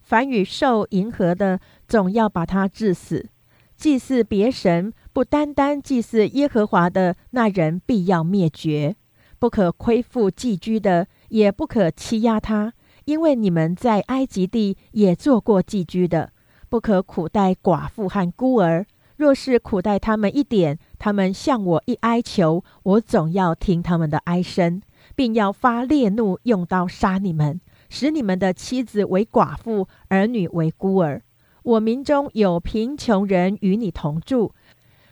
凡与兽迎合的，总要把他治死。祭祀别神，不单单祭祀耶和华的那人，必要灭绝。不可亏负寄居的。也不可欺压他，因为你们在埃及地也做过寄居的。不可苦待寡妇和孤儿，若是苦待他们一点，他们向我一哀求，我总要听他们的哀声，并要发烈怒，用刀杀你们，使你们的妻子为寡妇，儿女为孤儿。我民中有贫穷人与你同住，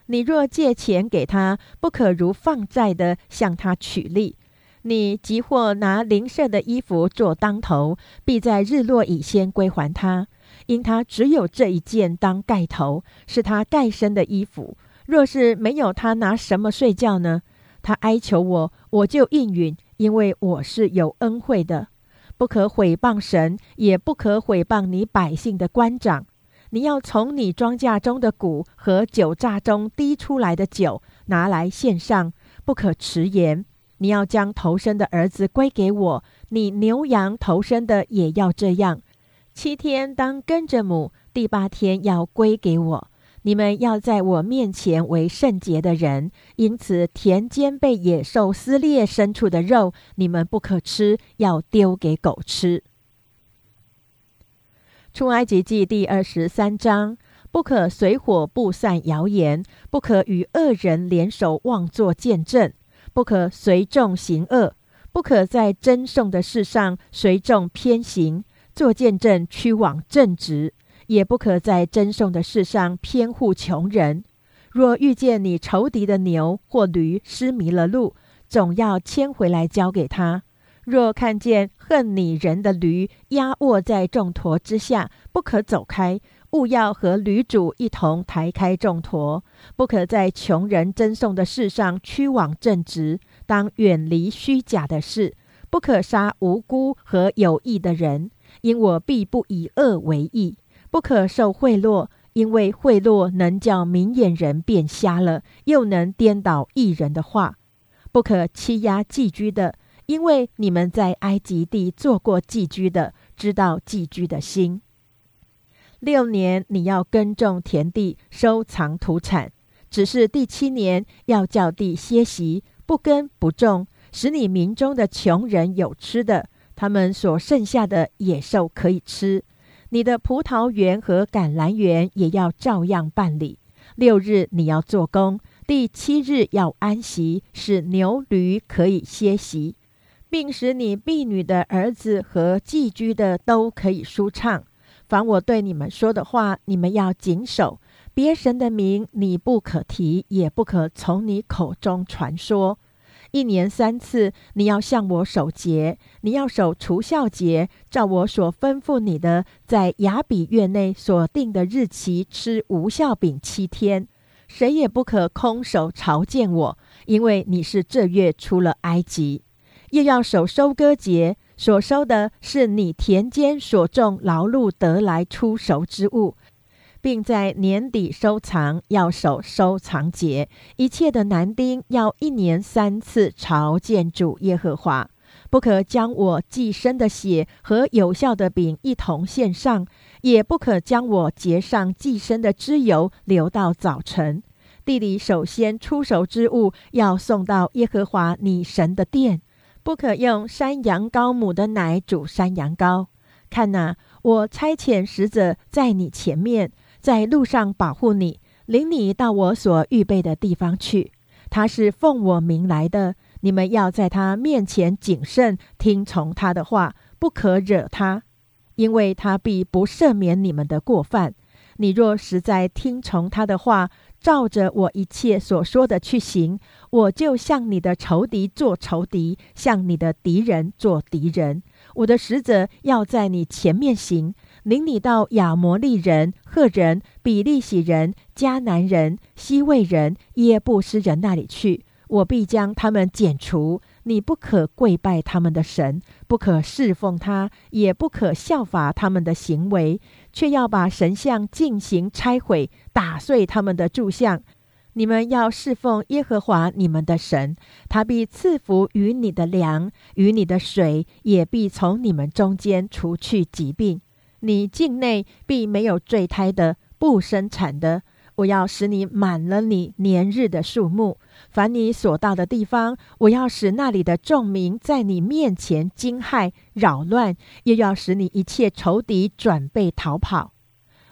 你若借钱给他，不可如放债的向他取利。你即或拿邻舍的衣服做当头，必在日落以先归还他，因他只有这一件当盖头，是他盖身的衣服。若是没有他拿什么睡觉呢？他哀求我，我就应允，因为我是有恩惠的。不可毁谤神，也不可毁谤你百姓的官长。你要从你庄稼中的谷和酒榨中滴出来的酒拿来献上，不可迟延。你要将头生的儿子归给我，你牛羊头生的也要这样。七天当跟着母，第八天要归给我。你们要在我面前为圣洁的人，因此田间被野兽撕裂牲畜的肉，你们不可吃，要丢给狗吃。出埃及记第二十三章：不可随火布散谣言，不可与恶人联手妄作见证。不可随众行恶，不可在争讼的事上随众偏行，做见证屈枉正直，也不可在争讼的事上偏护穷人。若遇见你仇敌的牛或驴失迷了路，总要牵回来交给他。若看见恨你人的驴压卧在重驼之下，不可走开。勿要和驴主一同抬开重砣，不可在穷人赠送的事上屈枉正直，当远离虚假的事，不可杀无辜和有义的人，因我必不以恶为义。不可受贿赂，因为贿赂能叫明眼人变瞎了，又能颠倒一人的话。不可欺压寄居的，因为你们在埃及地做过寄居的，知道寄居的心。六年你要耕种田地，收藏土产；只是第七年要叫地歇息，不耕不种，使你民中的穷人有吃的，他们所剩下的野兽可以吃。你的葡萄园和橄榄园也要照样办理。六日你要做工，第七日要安息，使牛驴可以歇息，并使你婢女的儿子和寄居的都可以舒畅。凡我对你们说的话，你们要谨守。别神的名你不可提，也不可从你口中传说。一年三次，你要向我守节，你要守除孝节，照我所吩咐你的，在雅比月内所定的日期吃无孝饼七天。谁也不可空手朝见我，因为你是这月出了埃及。又要守收割节，所收的是你田间所种劳碌得来出熟之物。并在年底收藏，要守收藏节。一切的男丁要一年三次朝见主耶和华，不可将我寄生的血和有效的饼一同献上，也不可将我结上寄生的脂油留到早晨。地里首先出熟之物要送到耶和华你神的殿，不可用山羊羔母的奶煮山羊羔。看哪，我差遣使者在你前面。在路上保护你，领你到我所预备的地方去。他是奉我名来的，你们要在他面前谨慎，听从他的话，不可惹他，因为他必不赦免你们的过犯。你若实在听从他的话，照着我一切所说的去行，我就向你的仇敌做仇敌，向你的敌人做敌人。我的使者要在你前面行。领你到亚摩利人、赫人、比利洗人、迦南人、西魏人、耶布斯人那里去，我必将他们剪除。你不可跪拜他们的神，不可侍奉他，也不可效法他们的行为，却要把神像进行拆毁，打碎他们的柱像。你们要侍奉耶和华你们的神，他必赐福于你的粮，与你的水，也必从你们中间除去疾病。你境内必没有坠胎的、不生产的。我要使你满了你年日的数目。凡你所到的地方，我要使那里的众民在你面前惊骇、扰乱，又要使你一切仇敌转背逃跑。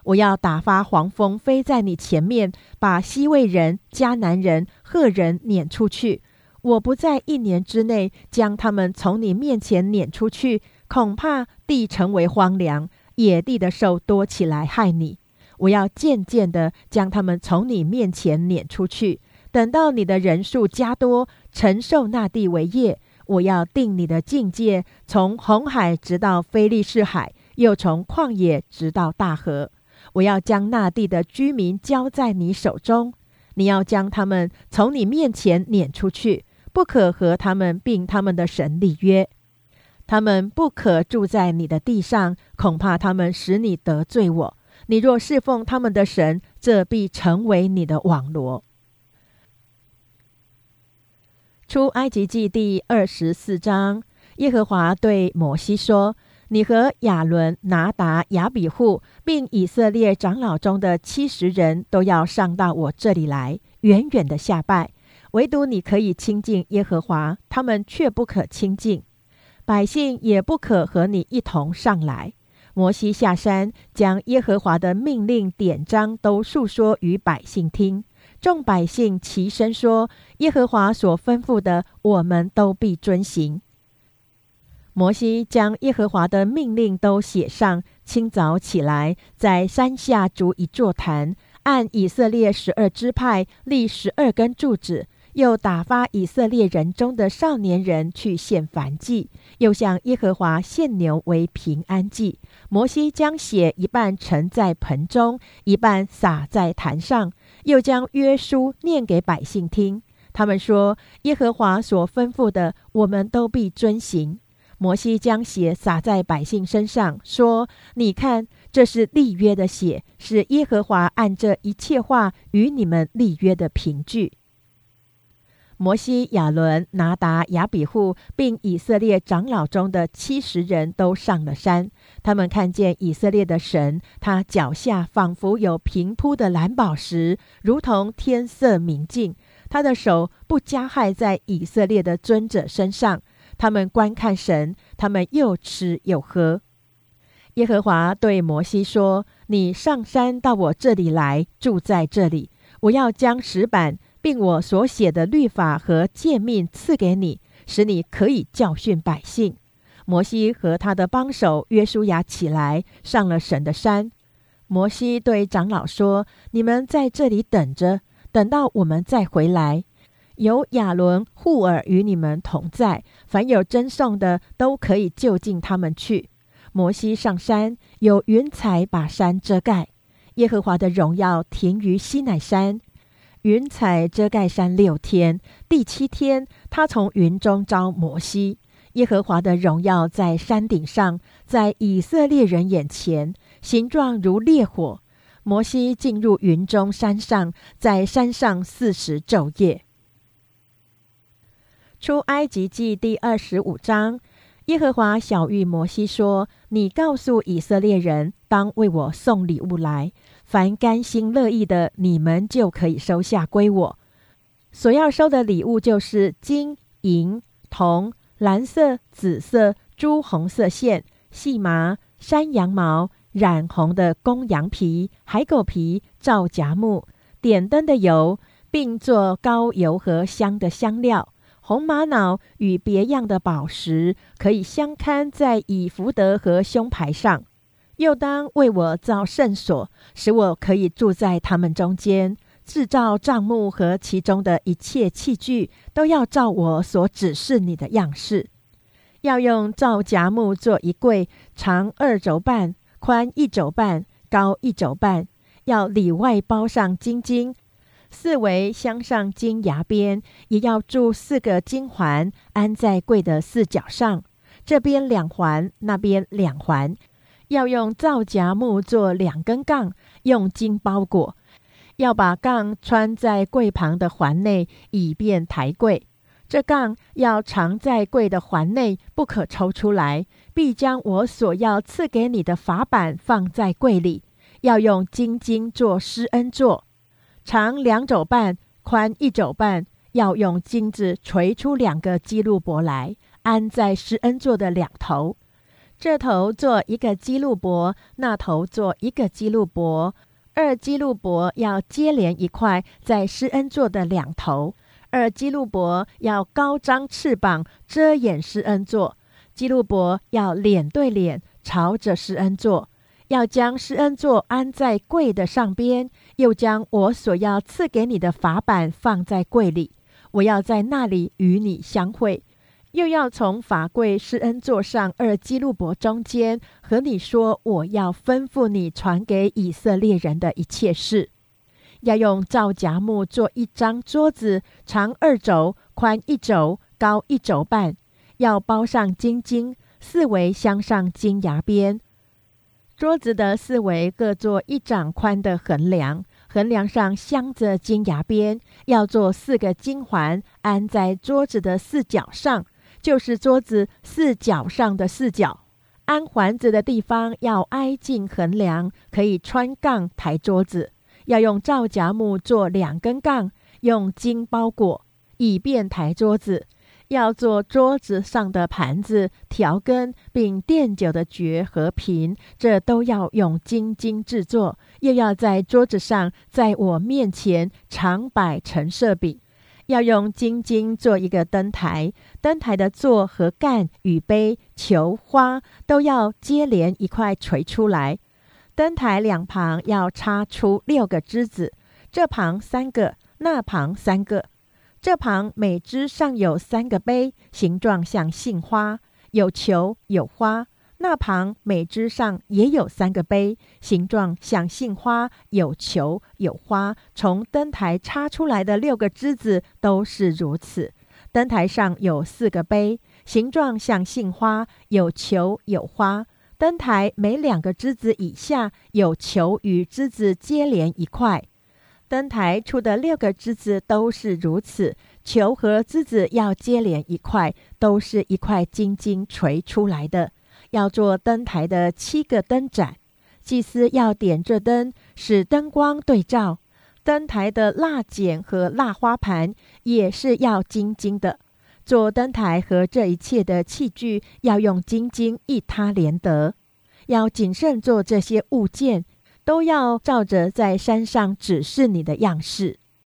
我要打发黄蜂飞在你前面，把西魏人、迦南人、赫人撵出去。我不在一年之内将他们从你面前撵出去，恐怕地成为荒凉。野地的兽多起来害你，我要渐渐的将他们从你面前撵出去。等到你的人数加多，承受那地为业，我要定你的境界，从红海直到非利士海，又从旷野直到大河。我要将那地的居民交在你手中，你要将他们从你面前撵出去，不可和他们并他们的神立约。他们不可住在你的地上，恐怕他们使你得罪我。你若侍奉他们的神，这必成为你的网罗。出埃及记第二十四章，耶和华对摩西说：“你和亚伦、拿达、亚比户，并以色列长老中的七十人都要上到我这里来，远远的下拜。唯独你可以亲近耶和华，他们却不可亲近。”百姓也不可和你一同上来。摩西下山，将耶和华的命令典章都述说与百姓听。众百姓齐声说：“耶和华所吩咐的，我们都必遵行。”摩西将耶和华的命令都写上。清早起来，在山下筑一座坛，按以色列十二支派立十二根柱子。又打发以色列人中的少年人去献燔祭，又向耶和华献牛为平安祭。摩西将血一半盛在盆中，一半洒在坛上，又将约书念给百姓听。他们说：“耶和华所吩咐的，我们都必遵行。”摩西将血洒在百姓身上，说：“你看，这是立约的血，是耶和华按这一切话与你们立约的凭据。”摩西、亚伦、拿达、亚比户，并以色列长老中的七十人都上了山。他们看见以色列的神，他脚下仿佛有平铺的蓝宝石，如同天色明净。他的手不加害在以色列的尊者身上。他们观看神，他们又吃又喝。耶和华对摩西说：“你上山到我这里来，住在这里。我要将石板，并我所写的律法和诫命赐给你，使你可以教训百姓。”摩西和他的帮手约书亚起来，上了神的山。摩西对长老说：“你们在这里等着，等到我们再回来。有亚伦、户尔与你们同在，凡有真送的，都可以就近他们去。”摩西上山，有云彩把山遮盖。耶和华的荣耀停于西乃山，云彩遮盖山六天。第七天，他从云中招摩西。耶和华的荣耀在山顶上，在以色列人眼前，形状如烈火。摩西进入云中山上，在山上四十昼夜。出埃及记第二十五章，耶和华小谕摩西说：“你告诉以色列人，当为我送礼物来，凡甘心乐意的，你们就可以收下归我。所要收的礼物就是金银铜。”蓝色、紫色、朱红色线、细麻、山羊毛、染红的公羊皮、海狗皮、皂荚木、点灯的油，并做高油和香的香料。红玛瑙与别样的宝石，可以相看在以福德和胸牌上。又当为我造圣所，使我可以住在他们中间。制造帐幕和其中的一切器具，都要照我所指示你的样式。要用皂荚木做一柜，长二肘半，宽一肘半，高一肘半。要里外包上金金，四围镶上金牙边，也要铸四个金环，安在柜的四角上，这边两环，那边两环。要用皂荚木做两根杠，用金包裹。要把杠穿在柜旁的环内，以便抬柜。这杠要藏在柜的环内，不可抽出来。必将我所要赐给你的法板放在柜里。要用金金做施恩座，长两肘半，宽一肘半。要用金子锤出两个基路伯来，安在施恩座的两头。这头做一个基路伯，那头做一个基路伯。二基路伯要接连一块，在施恩座的两头。二基路伯要高张翅膀，遮掩施恩座。基路伯要脸对脸，朝着施恩座。要将施恩座安在柜的上边，又将我所要赐给你的法板放在柜里。我要在那里与你相会。又要从法柜施恩座上二基路伯中间和你说，我要吩咐你传给以色列人的一切事。要用皂荚木做一张桌子，长二肘，宽一肘，高一肘半。要包上金金，四围镶上金牙边。桌子的四围各做一掌宽的横梁，横梁上镶着金牙边。要做四个金环，安在桌子的四角上。就是桌子四角上的四角，安环子的地方要挨近横梁，可以穿杠抬桌子。要用皂荚木做两根杠，用金包裹，以便抬桌子。要做桌子上的盘子、调羹，并垫酒的爵和瓶，这都要用金金制作。又要在桌子上，在我面前常摆陈设饼。要用金金做一个灯台，灯台的座和干与杯、球、花都要接连一块垂出来。灯台两旁要插出六个枝子，这旁三个，那旁三个。这旁每枝上有三个杯，形状像杏花，有球有花。那旁每枝上也有三个杯，形状像杏花，有球有花。从灯台插出来的六个枝子都是如此。灯台上有四个杯，形状像杏花，有球有花。灯台每两个枝子以下有球与枝子接连一块。灯台出的六个枝子都是如此，球和枝子要接连一块，都是一块金金垂出来的。要做灯台的七个灯盏，祭司要点这灯，使灯光对照。灯台的蜡剪和蜡花盘也是要金金的。做灯台和这一切的器具要用金金一他连得，要谨慎做这些物件，都要照着在山上指示你的样式。